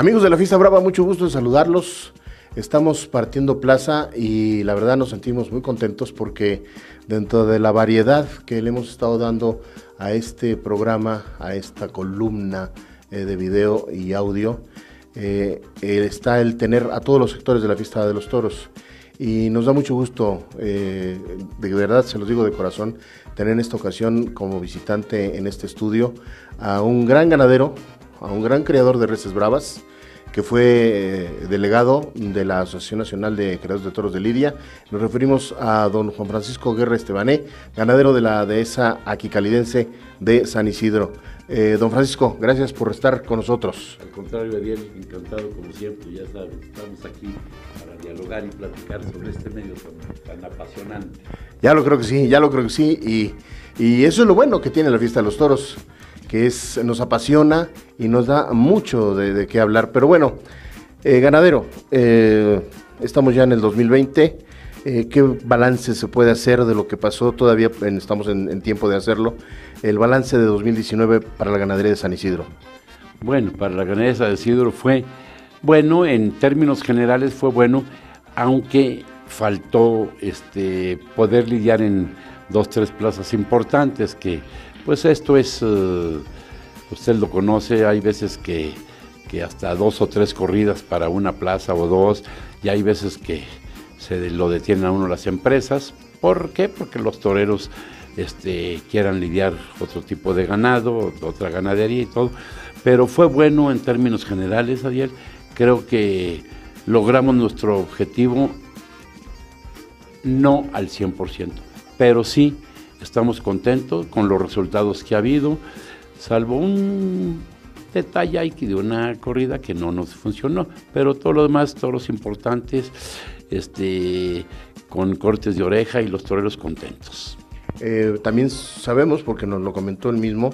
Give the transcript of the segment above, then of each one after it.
Amigos de la Fiesta Brava, mucho gusto en saludarlos. Estamos partiendo plaza y la verdad nos sentimos muy contentos porque dentro de la variedad que le hemos estado dando a este programa, a esta columna eh, de video y audio, eh, eh, está el tener a todos los sectores de la fiesta de los toros. Y nos da mucho gusto, de verdad se los digo de corazón, tener en esta ocasión como visitante en este estudio a un gran ganadero, a un gran creador de reses bravas, que fue eh, delegado de la Asociación Nacional de Creadores de Toros de Lidia. Nos referimos a don Juan Francisco Guerra Estebané, ganadero de la dehesa aquicalidense de San Isidro. Eh, don Francisco, gracias por estar con nosotros. Al contrario, Ariel, encantado como siempre, ya sabes, estamos aquí para dialogar y platicar sobre este medio tan, apasionante. Ya lo creo que sí, ya lo creo que sí, y, y eso es lo bueno que tiene la fiesta de los toros que es, nos apasiona y nos da mucho de, qué hablar. Pero bueno, eh, ganadero, eh, estamos ya en el 2020. Eh, ¿Qué balance se puede hacer de lo que pasó? Todavía estamos en, tiempo de hacerlo. El balance de 2019 para la ganadería de San Isidro. Bueno, para la ganadería de San Isidro fue bueno, en términos generales fue bueno, aunque faltó este, poder lidiar en dos, tres plazas importantes que pues esto es, eh, usted lo conoce, hay veces que, hasta dos o tres corridas para una plaza o dos, y hay veces que se lo detienen a uno las empresas. ¿Por qué? Porque los toreros este, quieran lidiar otro tipo de ganado, otra ganadería y todo. Pero fue bueno en términos generales, Adiel. Creo que logramos nuestro objetivo no al 100%, pero sí estamos contentos con los resultados que ha habido, salvo un detalle ahí de una corrida que no nos funcionó, pero todo lo demás, todos los importantes, este, con cortes de oreja y los toreros contentos. Eh, también sabemos, porque nos lo comentó él mismo,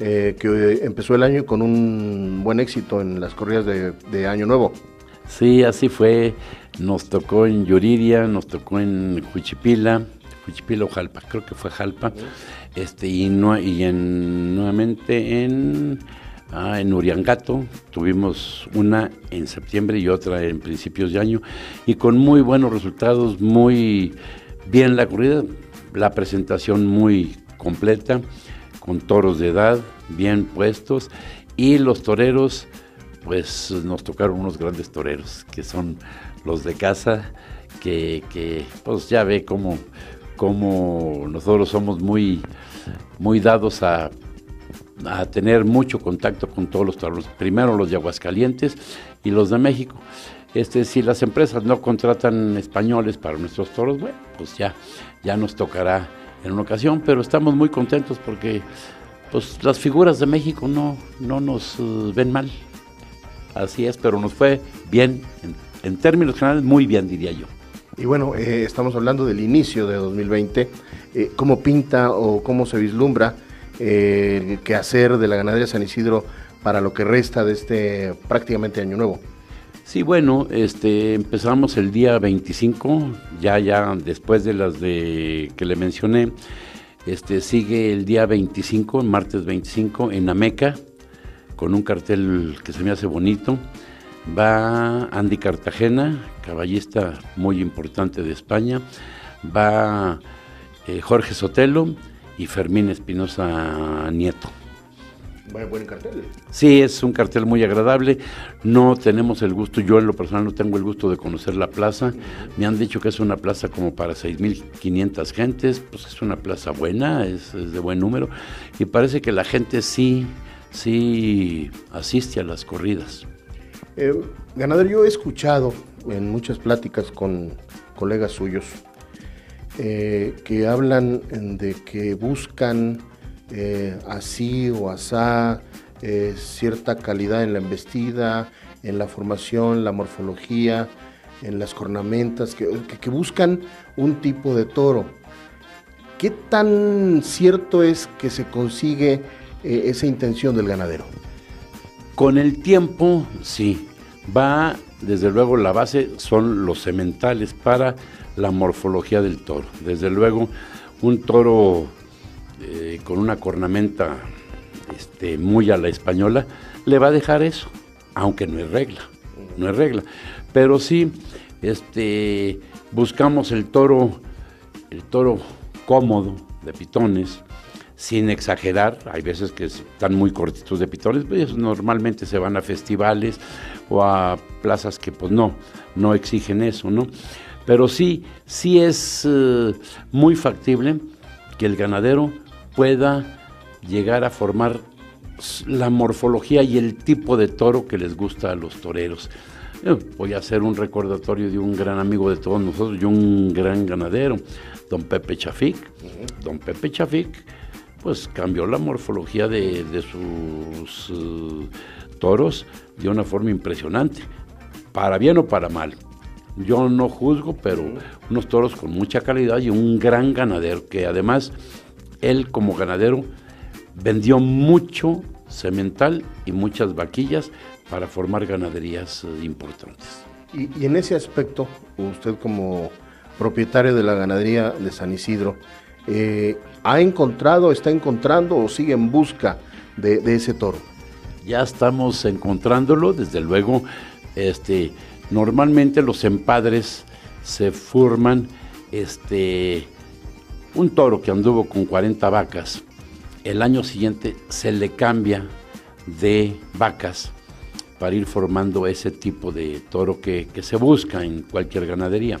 eh, que empezó el año con un buen éxito en las corridas de, de Año Nuevo. Sí, así fue. Nos tocó en Yuriria, nos tocó en Juchipila, Cuchipila o Jalpa, creo que fue Jalpa, este, y, no, y en, nuevamente en, ah, en Uriangato, tuvimos una en septiembre y otra en principios de año, y con muy buenos resultados, muy bien la corrida, la presentación muy completa, con toros de edad, bien puestos, y los toreros, pues nos tocaron unos grandes toreros, que son los de casa, que, que pues ya ve cómo como nosotros somos muy, muy dados a, tener mucho contacto con todos los toros, primero los de Aguascalientes y los de México. Este, si las empresas no contratan españoles para nuestros toros, bueno, pues ya, ya nos tocará en una ocasión, pero estamos muy contentos porque pues, las figuras de México no, no nos uh, ven mal. Así es, pero nos fue bien, en términos generales, muy bien, diría yo. Y bueno, eh, estamos hablando del inicio de 2020. Eh, ¿Cómo pinta o cómo se vislumbra eh, el quehacer de la ganadería San Isidro para lo que resta de este prácticamente año nuevo? Sí, bueno, este, empezamos el día 25, ya ya después de las de que le mencioné, este, sigue el día 25, martes 25, en Ameca, con un cartel que se me hace bonito va Andy Cartagena, caballista muy importante de España, va eh, Jorge Sotelo y Fermín Espinosa Nieto. buen cartel. Sí, es un cartel muy agradable. No tenemos el gusto, yo en lo personal no tengo el gusto de conocer la plaza. Me han dicho que es una plaza como para 6.500 gentes, pues es una plaza buena, es, es, de buen número. Y parece que la gente sí, sí asiste a las corridas. Eh, ganadero, yo he escuchado en muchas pláticas con colegas suyos eh, que hablan de que buscan eh, así o asá cierta calidad en la embestida, en la formación, la morfología, en las cornamentas, que, buscan un tipo de toro. ¿Qué tan cierto es que se consigue esa intención del ganadero? Con el tiempo, sí. Va, desde luego, la base son los sementales para la morfología del toro. Desde luego, un toro eh, con una cornamenta este, muy a la española le va a dejar eso. aunque no es regla, no es regla. Pero sí, este, buscamos el toro, el toro cómodo de pitones, sin exagerar, hay veces que están muy cortitos de pitones, pues normalmente se van a festivales o a plazas que pues no, no exigen eso, ¿no? Pero sí, sí es eh, muy factible que el ganadero pueda llegar a formar la morfología y el tipo de toro que les gusta a los toreros. Voy a hacer un recordatorio de un gran amigo de todos nosotros y un gran ganadero, don Pepe Chafik. Don Pepe Chafik, pues cambió la morfología de, sus eh, toros de una forma impresionante, para bien o para mal. Yo no juzgo, pero unos toros con mucha calidad y un gran ganadero, que además él como ganadero vendió mucho semental y muchas vaquillas para formar ganaderías eh, importantes. Y, en ese aspecto, usted como propietario de la ganadería de San Isidro, eh, ¿ha encontrado, está encontrando o sigue en busca de, ese toro? Ya estamos encontrándolo, desde luego, este, normalmente los empadres se forman, este, un toro que anduvo con 40 vacas, el año siguiente se le cambia de vacas para ir formando ese tipo de toro que, se busca en cualquier ganadería.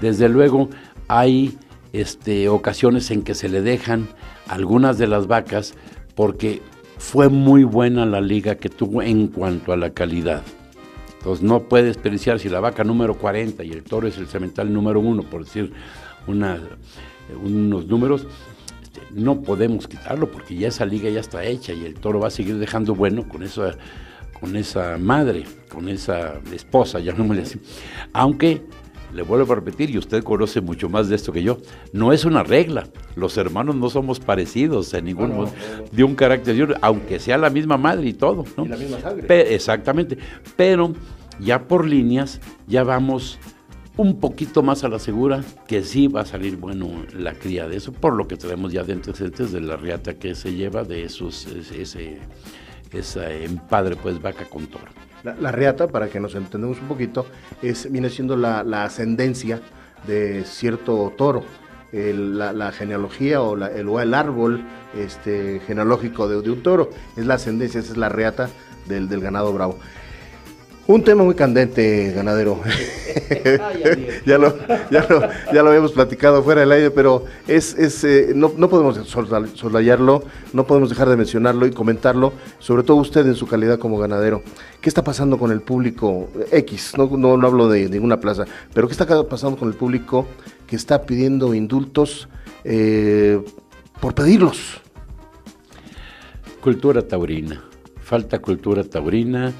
Desde luego hay este, ocasiones en que se le dejan algunas de las vacas porque fue muy buena la liga que tuvo en cuanto a la calidad. Entonces no puede desperdiciar si la vaca número 40 y el toro es el cemental número 1, por decir una, unos números, este, no podemos quitarlo porque ya esa liga ya está hecha y el toro va a seguir dejando bueno con esa con esa madre, con esa esposa, llamémosle así. Aunque, le vuelvo a repetir, y usted conoce mucho más de esto que yo, no es una regla. Los hermanos no somos parecidos en ningún modo, de un carácter, aunque sea la misma madre y todo. ¿no? Y la misma sangre. exactamente. Pero ya por líneas, ya vamos un poquito más a la segura que sí va a salir bueno la cría de eso, por lo que tenemos ya de antecedentes de la riata que se lleva de esos, ese es padre, pues vaca con toro. La, reata, para que nos entendamos un poquito, es, viene siendo la, ascendencia de cierto toro. la, genealogía o, el, el árbol este, genealógico de, un toro es la ascendencia, esa es la reata del ganado bravo. Un tema muy candente, ganadero. ya, lo, ya, lo, ya, lo, habíamos platicado fuera del aire, pero es, es eh, no, no, podemos soslayarlo, no podemos dejar de mencionarlo y comentarlo, sobre todo usted en su calidad como ganadero. ¿Qué está pasando con el público X? No, no, no hablo de ninguna plaza, pero ¿qué está pasando con el público que está pidiendo indultos eh, por pedirlos? Cultura taurina. Falta cultura taurina,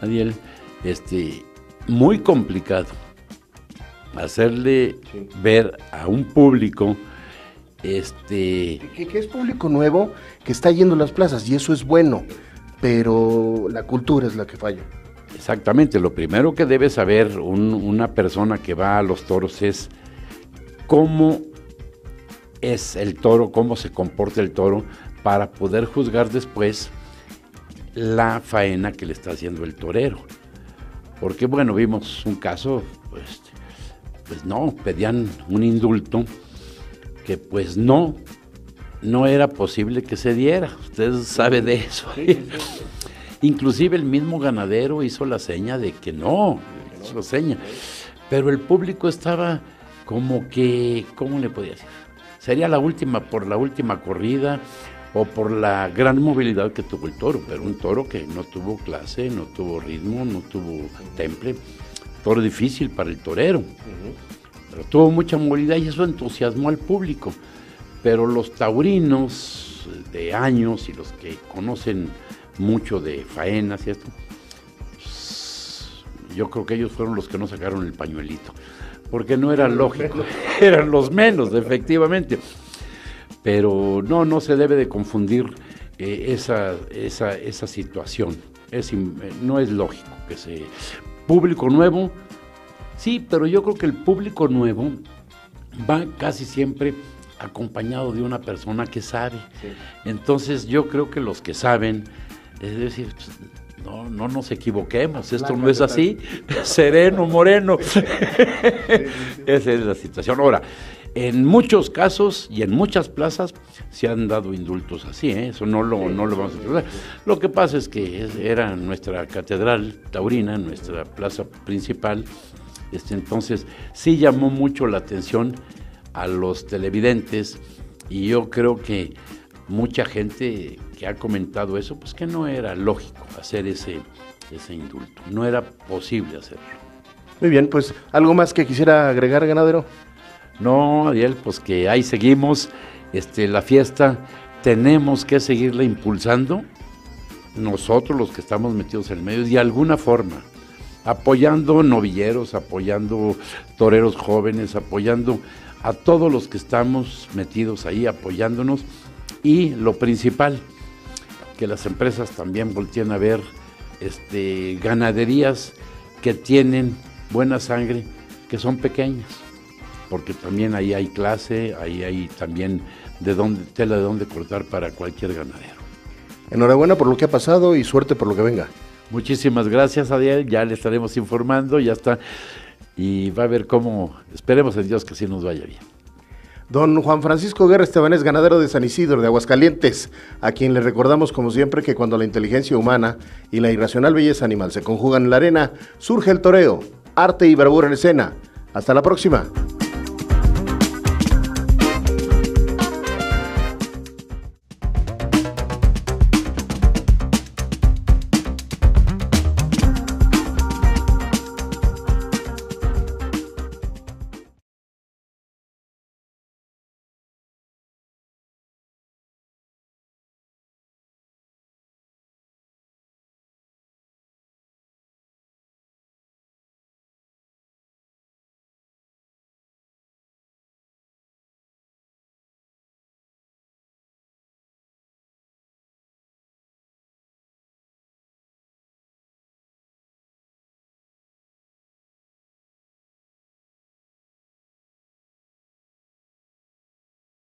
Adiel este, muy complicado hacerle ver a un público este que, es público nuevo que está yendo a las plazas y eso es bueno pero la cultura es la que falla. Exactamente lo primero que debe saber una persona que va a los toros es cómo es el toro cómo se comporta el toro para poder juzgar después la faena que le está haciendo el torero porque bueno, vimos un caso, pues, pues no, pedían un indulto que pues no, no era posible que se diera. Usted sabe de eso. Inclusive el mismo ganadero hizo la seña de que no, hizo la seña. Pero el público estaba como que, ¿cómo le podía decir? Sería la última, por la última corrida, o por la gran movilidad que tuvo el toro, pero un toro que no tuvo clase, no tuvo ritmo, no tuvo temple, toro difícil para el torero, pero tuvo mucha movilidad y eso entusiasmó al público. Pero los taurinos de años y los que conocen mucho de faenas y esto, pues, yo creo que ellos fueron los que no sacaron el pañuelito, porque no era lógico, eran los menos, efectivamente. Pero no, no se debe de confundir eh, esa, esa, esa, situación. Es, eh, no es lógico que se... Público nuevo, sí, pero yo creo que el público nuevo va casi siempre acompañado de una persona que sabe. Entonces yo creo que los que saben, es decir, no, no nos equivoquemos, esto no es así, sereno, moreno. Esa es la situación. Ahora, en muchos casos y en muchas plazas se han dado indultos así, ¿eh? eso no lo, no lo vamos a tratar. Lo que pasa es que era nuestra catedral taurina, nuestra plaza principal, este, entonces sí llamó mucho la atención a los televidentes y yo creo que mucha gente que ha comentado eso, pues que no era lógico hacer ese, ese indulto, no era posible hacerlo. Muy bien, pues algo más que quisiera agregar, ganadero. No, Ariel, pues que ahí seguimos, este, la fiesta, tenemos que seguirla impulsando, nosotros los que estamos metidos en el medio, de alguna forma, apoyando novilleros, apoyando toreros jóvenes, apoyando a todos los que estamos metidos ahí, apoyándonos, y lo principal, que las empresas también volteen a ver este, ganaderías que tienen buena sangre, que son pequeñas porque también ahí hay clase, ahí hay también de dónde, tela de dónde cortar para cualquier ganadero. Enhorabuena por lo que ha pasado y suerte por lo que venga. Muchísimas gracias, Adiel. Ya le estaremos informando, ya está. Y va a ver cómo, esperemos en Dios que así nos vaya bien. Don Juan Francisco Guerra Estebanés, ganadero de San Isidro, de Aguascalientes, a quien le recordamos como siempre que cuando la inteligencia humana y la irracional belleza animal se conjugan en la arena, surge el toreo, arte y bravura en escena. Hasta la próxima.